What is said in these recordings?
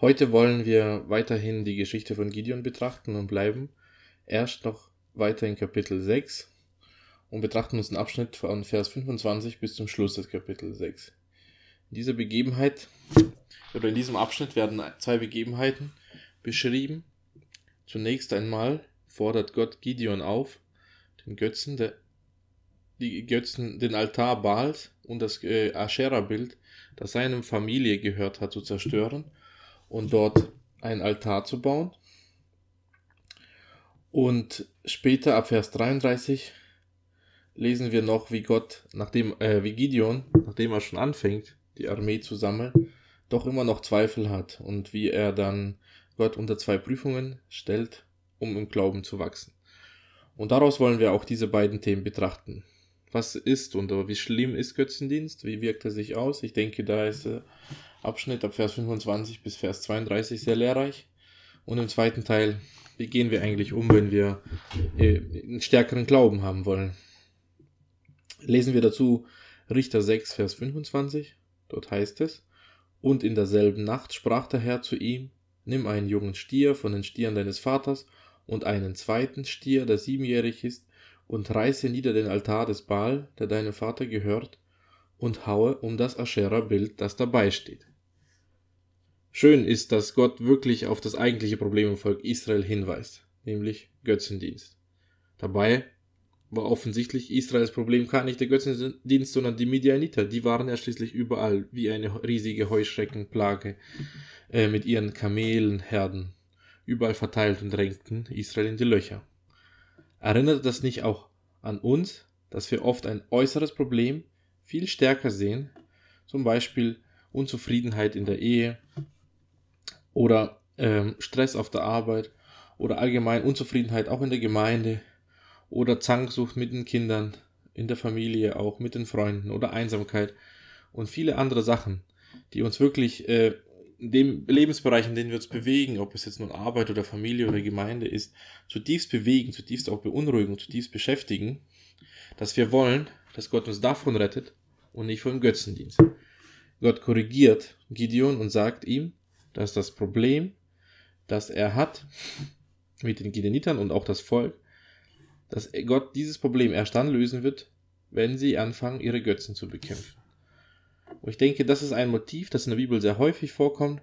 Heute wollen wir weiterhin die Geschichte von Gideon betrachten und bleiben erst noch weiter in Kapitel 6 und betrachten uns den Abschnitt von Vers 25 bis zum Schluss des Kapitel 6. In dieser Begebenheit oder in diesem Abschnitt werden zwei Begebenheiten beschrieben. Zunächst einmal fordert Gott Gideon auf, den Götzen, der, die Götzen, den Altar Baals und das äh, Aschera-Bild, das seinem Familie gehört hat, zu zerstören und dort ein Altar zu bauen. Und später ab Vers 33 lesen wir noch, wie Gott, nachdem, äh, wie Gideon, nachdem er schon anfängt, die Armee zu sammeln, doch immer noch Zweifel hat und wie er dann Gott unter zwei Prüfungen stellt, um im Glauben zu wachsen. Und daraus wollen wir auch diese beiden Themen betrachten. Was ist und wie schlimm ist Götzendienst? Wie wirkt er sich aus? Ich denke, da ist der Abschnitt ab Vers 25 bis Vers 32 sehr lehrreich. Und im zweiten Teil, wie gehen wir eigentlich um, wenn wir äh, einen stärkeren Glauben haben wollen? Lesen wir dazu Richter 6, Vers 25. Dort heißt es, und in derselben Nacht sprach der Herr zu ihm, nimm einen jungen Stier von den Stieren deines Vaters und einen zweiten Stier, der siebenjährig ist, und reiße nieder den Altar des Baal, der deinem Vater gehört, und haue um das Aschera-Bild, das dabei steht. Schön ist, dass Gott wirklich auf das eigentliche Problem im Volk Israel hinweist, nämlich Götzendienst. Dabei war offensichtlich Israels Problem gar nicht der Götzendienst, sondern die Midianiter. Die waren ja schließlich überall wie eine riesige Heuschreckenplage äh, mit ihren Kamelenherden überall verteilt und drängten Israel in die Löcher. Erinnert das nicht auch an uns, dass wir oft ein äußeres Problem viel stärker sehen, zum Beispiel Unzufriedenheit in der Ehe oder ähm, Stress auf der Arbeit oder allgemein Unzufriedenheit auch in der Gemeinde oder Zanksucht mit den Kindern, in der Familie, auch mit den Freunden oder Einsamkeit und viele andere Sachen, die uns wirklich äh, in dem Lebensbereich, in dem wir uns bewegen, ob es jetzt nun Arbeit oder Familie oder Gemeinde ist, zutiefst bewegen, zutiefst auch beunruhigen, zutiefst beschäftigen, dass wir wollen, dass Gott uns davon rettet und nicht vom Götzendienst. Gott korrigiert Gideon und sagt ihm, dass das Problem, das er hat mit den Gideonitern und auch das Volk, dass Gott dieses Problem erst dann lösen wird, wenn sie anfangen, ihre Götzen zu bekämpfen. Und ich denke, das ist ein Motiv, das in der Bibel sehr häufig vorkommt,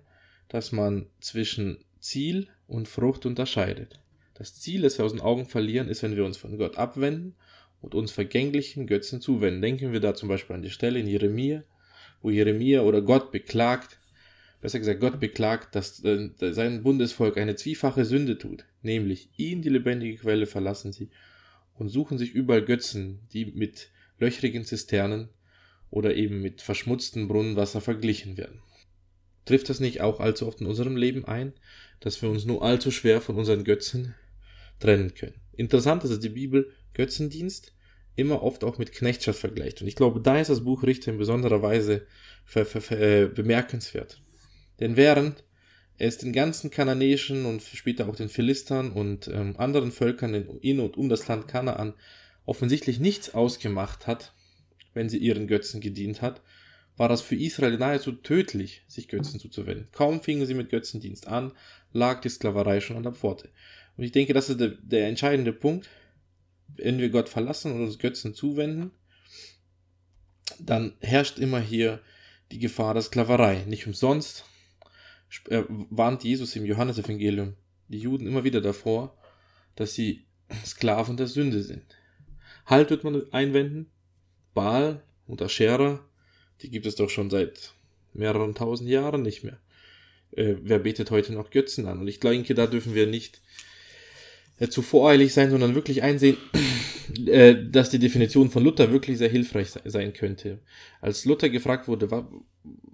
dass man zwischen Ziel und Frucht unterscheidet. Das Ziel, das wir aus den Augen verlieren, ist, wenn wir uns von Gott abwenden und uns vergänglichen Götzen zuwenden. Denken wir da zum Beispiel an die Stelle in Jeremia, wo Jeremia oder Gott beklagt, besser gesagt Gott beklagt, dass äh, sein Bundesvolk eine zwiefache Sünde tut, nämlich ihn, die lebendige Quelle, verlassen sie und suchen sich überall Götzen, die mit löchrigen Zisternen oder eben mit verschmutztem Brunnenwasser verglichen werden. Trifft das nicht auch allzu oft in unserem Leben ein, dass wir uns nur allzu schwer von unseren Götzen trennen können? Interessant ist, dass die Bibel Götzendienst immer oft auch mit Knechtschaft vergleicht. Und ich glaube, da ist das Buch Richter in besonderer Weise äh, bemerkenswert. Denn während es den ganzen kananäischen und später auch den Philistern und ähm, anderen Völkern in und um das Land Kanaan offensichtlich nichts ausgemacht hat, wenn sie ihren Götzen gedient hat, war das für Israel nahezu tödlich, sich Götzen zuzuwenden. Kaum fingen sie mit Götzendienst an, lag die Sklaverei schon an der Pforte. Und ich denke, das ist der, der entscheidende Punkt. Wenn wir Gott verlassen und uns Götzen zuwenden, dann herrscht immer hier die Gefahr der Sklaverei. Nicht umsonst äh, warnt Jesus im Johannesevangelium die Juden immer wieder davor, dass sie Sklaven der Sünde sind. Halt wird man einwenden, Baal und Aschera, die gibt es doch schon seit mehreren tausend Jahren nicht mehr. Äh, wer betet heute noch Götzen an? Und ich denke, da dürfen wir nicht äh, zu voreilig sein, sondern wirklich einsehen, äh, dass die Definition von Luther wirklich sehr hilfreich sein könnte. Als Luther gefragt wurde,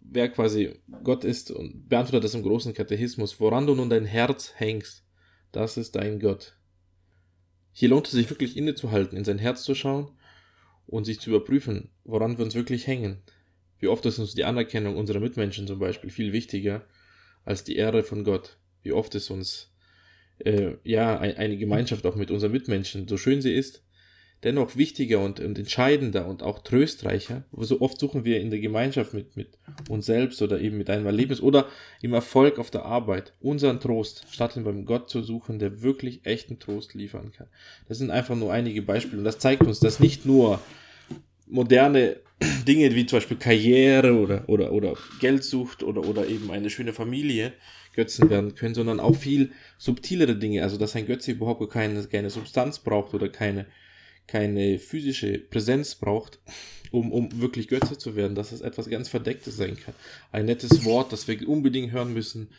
wer quasi Gott ist und beantwortet das im großen Katechismus, woran du nun dein Herz hängst, das ist dein Gott. Hier lohnt es sich wirklich innezuhalten, in sein Herz zu schauen und sich zu überprüfen, woran wir uns wirklich hängen. Wie oft ist uns die Anerkennung unserer Mitmenschen zum Beispiel viel wichtiger als die Ehre von Gott. Wie oft ist uns äh, ja eine Gemeinschaft auch mit unseren Mitmenschen, so schön sie ist, dennoch wichtiger und, und entscheidender und auch tröstreicher. So oft suchen wir in der Gemeinschaft mit, mit uns selbst oder eben mit einem Erlebnis oder im Erfolg auf der Arbeit unseren Trost, statt ihn beim Gott zu suchen, der wirklich echten Trost liefern kann. Das sind einfach nur einige Beispiele und das zeigt uns, dass nicht nur moderne Dinge wie zum Beispiel Karriere oder, oder, oder Geldsucht oder, oder eben eine schöne Familie Götzen werden können, sondern auch viel subtilere Dinge. Also, dass ein Götze überhaupt keine, keine Substanz braucht oder keine, keine physische Präsenz braucht, um, um wirklich Götze zu werden, dass es etwas ganz Verdecktes sein kann. Ein nettes Wort, das wir unbedingt hören müssen,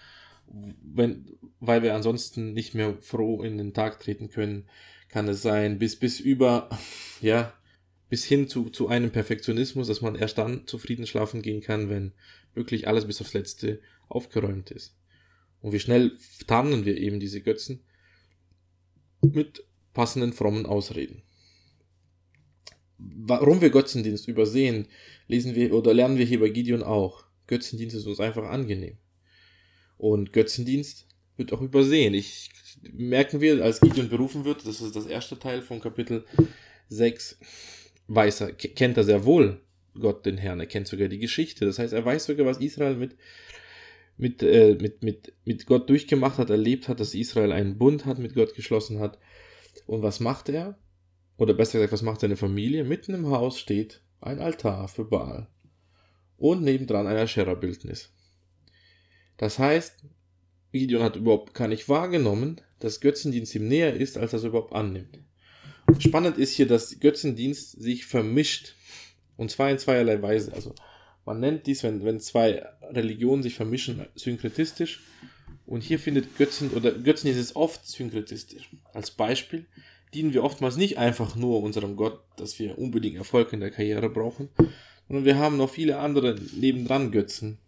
wenn, weil wir ansonsten nicht mehr froh in den Tag treten können, kann es sein, bis, bis über, ja, bis hin zu, zu einem Perfektionismus, dass man erst dann zufrieden schlafen gehen kann, wenn wirklich alles bis aufs Letzte aufgeräumt ist. Und wie schnell tarnen wir eben diese Götzen mit passenden frommen Ausreden. Warum wir Götzendienst übersehen, lesen wir oder lernen wir hier bei Gideon auch. Götzendienst ist uns einfach angenehm. Und Götzendienst wird auch übersehen. Ich merken wir, als Gideon berufen wird, das ist das erste Teil von Kapitel 6, weiß er, kennt er sehr wohl Gott, den Herrn. Er kennt sogar die Geschichte. Das heißt, er weiß sogar, was Israel mit, mit, äh, mit, mit, mit Gott durchgemacht hat, erlebt hat, dass Israel einen Bund hat, mit Gott geschlossen hat. Und was macht er? Oder besser gesagt, was macht seine Familie? Mitten im Haus steht ein Altar für Baal. Und nebendran ein Asherah-Bildnis. Das heißt, Gideon hat überhaupt gar nicht wahrgenommen, dass Götzendienst ihm näher ist, als er es überhaupt annimmt. Spannend ist hier, dass Götzendienst sich vermischt. Und zwar in zweierlei Weise. Also man nennt dies, wenn, wenn zwei Religionen sich vermischen, synkretistisch. Und hier findet Götzen oder Götzendienst ist oft synkretistisch. Als Beispiel dienen wir oftmals nicht einfach nur unserem Gott, dass wir unbedingt Erfolg in der Karriere brauchen, sondern wir haben noch viele andere nebendran Götzen.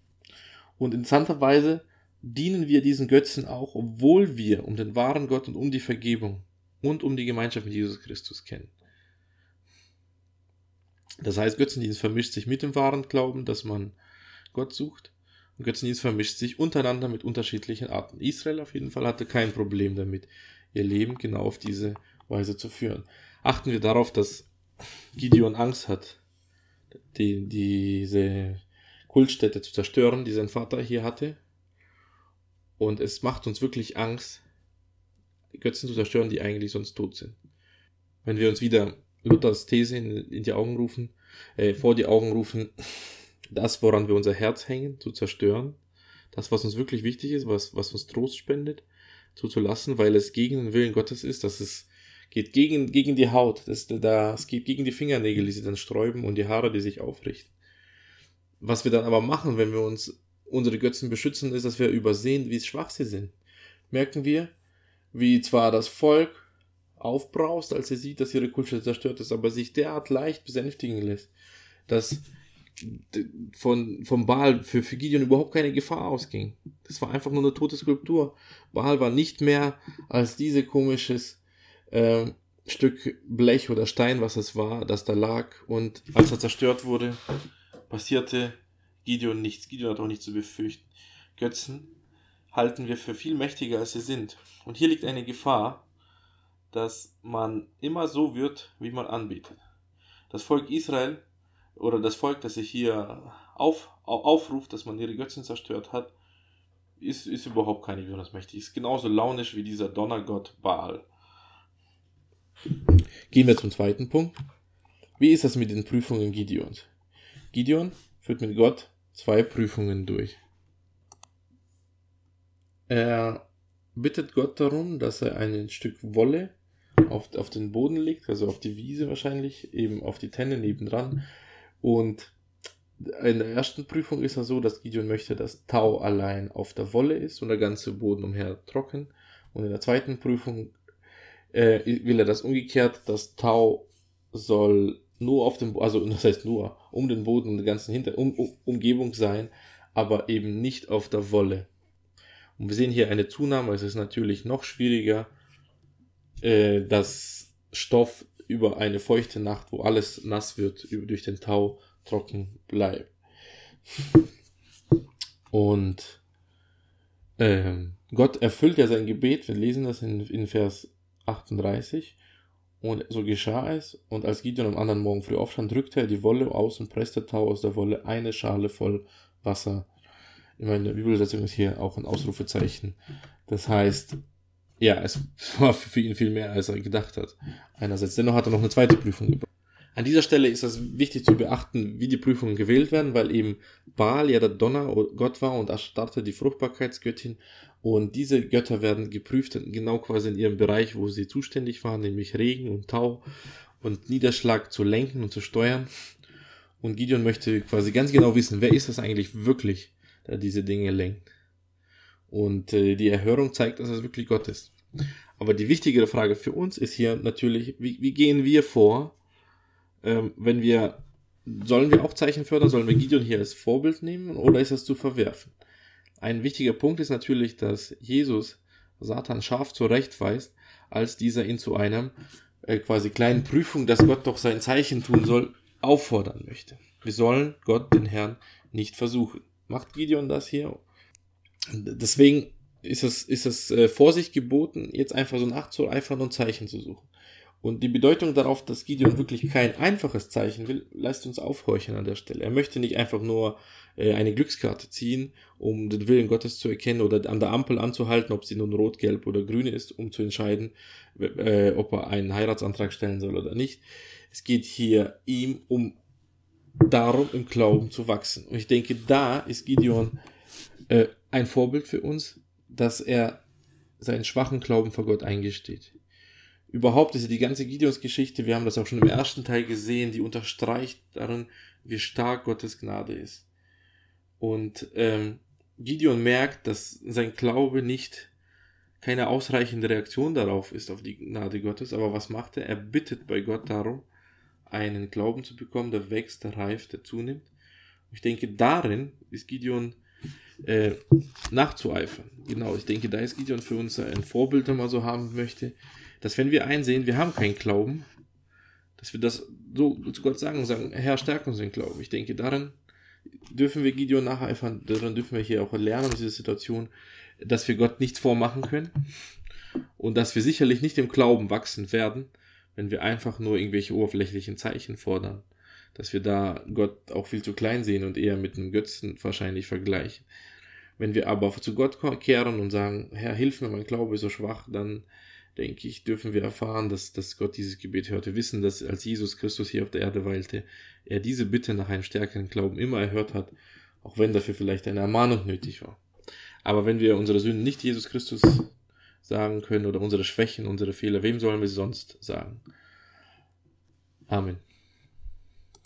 Und interessanterweise dienen wir diesen Götzen auch, obwohl wir um den wahren Gott und um die Vergebung und um die Gemeinschaft mit Jesus Christus kennen. Das heißt, Götzendienst vermischt sich mit dem wahren Glauben, dass man Gott sucht. Und Götzendienst vermischt sich untereinander mit unterschiedlichen Arten. Israel auf jeden Fall hatte kein Problem damit, ihr Leben genau auf diese Weise zu führen. Achten wir darauf, dass Gideon Angst hat, die, diese Kultstätte zu zerstören, die sein Vater hier hatte. Und es macht uns wirklich Angst, Götzen zu zerstören, die eigentlich sonst tot sind. Wenn wir uns wieder Luthers These in, in die Augen rufen, äh, vor die Augen rufen, das, woran wir unser Herz hängen, zu zerstören, das, was uns wirklich wichtig ist, was, was uns Trost spendet, zuzulassen, weil es gegen den Willen Gottes ist, dass es geht gegen, gegen die Haut, das, da, es geht gegen die Fingernägel, die sie dann sträuben und die Haare, die sich aufrichten. Was wir dann aber machen, wenn wir uns unsere Götzen beschützen, ist, dass wir übersehen, wie schwach sie sind. Merken wir, wie zwar das Volk aufbraust, als er sieht, dass ihre Kultur zerstört ist, aber sich derart leicht besänftigen lässt, dass von, vom Baal für, für Gideon überhaupt keine Gefahr ausging. Das war einfach nur eine tote Skulptur. Baal war nicht mehr als diese komisches äh, Stück Blech oder Stein, was es war, das da lag. Und als er zerstört wurde, passierte Gideon nichts. Gideon hat auch nichts zu befürchten. Götzen halten wir für viel mächtiger, als sie sind. Und hier liegt eine Gefahr, dass man immer so wird, wie man anbetet. Das Volk Israel oder das Volk, das sich hier auf, aufruft, dass man ihre Götzen zerstört hat, ist, ist überhaupt keine besonders mächtig. Ist genauso launisch wie dieser Donnergott Baal. Gehen wir zum zweiten Punkt. Wie ist das mit den Prüfungen Gideons? Gideon führt mit Gott zwei Prüfungen durch. Er bittet Gott darum, dass er ein Stück Wolle auf, auf den Boden legt, also auf die Wiese wahrscheinlich, eben auf die Tenne nebendran. Und in der ersten Prüfung ist er so, dass Gideon möchte, dass Tau allein auf der Wolle ist und der ganze Boden umher trocken. Und in der zweiten Prüfung äh, will er das umgekehrt, dass Tau soll nur auf dem, also das heißt nur, um den Boden und die ganzen Hinter um, um, Umgebung sein, aber eben nicht auf der Wolle. Und wir sehen hier eine Zunahme, es ist natürlich noch schwieriger, äh, dass Stoff über eine feuchte Nacht, wo alles nass wird, über, durch den Tau trocken bleibt. Und ähm, Gott erfüllt ja sein Gebet, wir lesen das in, in Vers 38, Und so geschah es, und als Gideon am anderen Morgen früh aufstand, drückte er die Wolle aus und presste Tau aus der Wolle eine Schale voll Wasser. In meiner Bibelsetzung ist hier auch ein Ausrufezeichen. Das heißt, ja, es war für ihn viel mehr, als er gedacht hat. Einerseits. Dennoch hat er noch eine zweite Prüfung gebracht. An dieser Stelle ist es wichtig zu beachten, wie die Prüfungen gewählt werden, weil eben Baal ja der Donnergott war und Astarte die Fruchtbarkeitsgöttin. Und diese Götter werden geprüft, genau quasi in ihrem Bereich, wo sie zuständig waren, nämlich Regen und Tau und Niederschlag zu lenken und zu steuern. Und Gideon möchte quasi ganz genau wissen, wer ist das eigentlich wirklich, der diese Dinge lenkt. Und äh, die Erhörung zeigt, dass es wirklich Gott ist. Aber die wichtigere Frage für uns ist hier natürlich, wie, wie gehen wir vor, ähm, wenn wir, sollen wir auch Zeichen fördern, sollen wir Gideon hier als Vorbild nehmen oder ist das zu verwerfen? Ein wichtiger Punkt ist natürlich, dass Jesus Satan scharf zurechtweist, als dieser ihn zu einem äh, quasi kleinen Prüfung, dass Gott doch sein Zeichen tun soll, auffordern möchte. Wir sollen Gott, den Herrn, nicht versuchen. Macht Gideon das hier? Deswegen ist es, ist es äh, Vorsicht geboten, jetzt einfach so nachzueifern und Zeichen zu suchen. Und die Bedeutung darauf, dass Gideon wirklich kein einfaches Zeichen will, lässt uns aufhorchen an der Stelle. Er möchte nicht einfach nur äh, eine Glückskarte ziehen, um den Willen Gottes zu erkennen oder an der Ampel anzuhalten, ob sie nun rot, gelb oder grün ist, um zu entscheiden, äh, ob er einen Heiratsantrag stellen soll oder nicht. Es geht hier ihm um darum, im Glauben zu wachsen. Und ich denke, da ist Gideon äh, ein Vorbild für uns, dass er seinen schwachen Glauben vor Gott eingesteht überhaupt ist ja die ganze Gideons-Geschichte, wir haben das auch schon im ersten Teil gesehen, die unterstreicht darin, wie stark Gottes Gnade ist. Und ähm, Gideon merkt, dass sein Glaube nicht keine ausreichende Reaktion darauf ist, auf die Gnade Gottes. Aber was macht er? Er bittet bei Gott darum, einen Glauben zu bekommen, der wächst, der reift, der zunimmt. Ich denke, darin ist Gideon äh, nachzueifern. Genau, ich denke, da ist Gideon für uns ein Vorbild, wenn man so haben möchte dass wenn wir einsehen, wir haben keinen Glauben, dass wir das so zu Gott sagen und sagen, Herr, stärk uns den Glauben. Ich denke, darin dürfen wir Gideon nacheifern, daran dürfen wir hier auch lernen, aus dieser Situation, dass wir Gott nichts vormachen können und dass wir sicherlich nicht im Glauben wachsen werden, wenn wir einfach nur irgendwelche oberflächlichen Zeichen fordern. Dass wir da Gott auch viel zu klein sehen und eher mit einem Götzen wahrscheinlich vergleichen. Wenn wir aber zu Gott kehren und sagen, Herr, hilf mir, mein Glaube ist so schwach, dann denke ich, dürfen wir erfahren, dass, dass Gott dieses Gebet hörte. Wissen, dass als Jesus Christus hier auf der Erde weilte, er diese Bitte nach einem stärkeren Glauben immer erhört hat, auch wenn dafür vielleicht eine Ermahnung nötig war. Aber wenn wir unsere Sünden nicht Jesus Christus sagen können oder unsere Schwächen, unsere Fehler, wem sollen wir sonst sagen? Amen.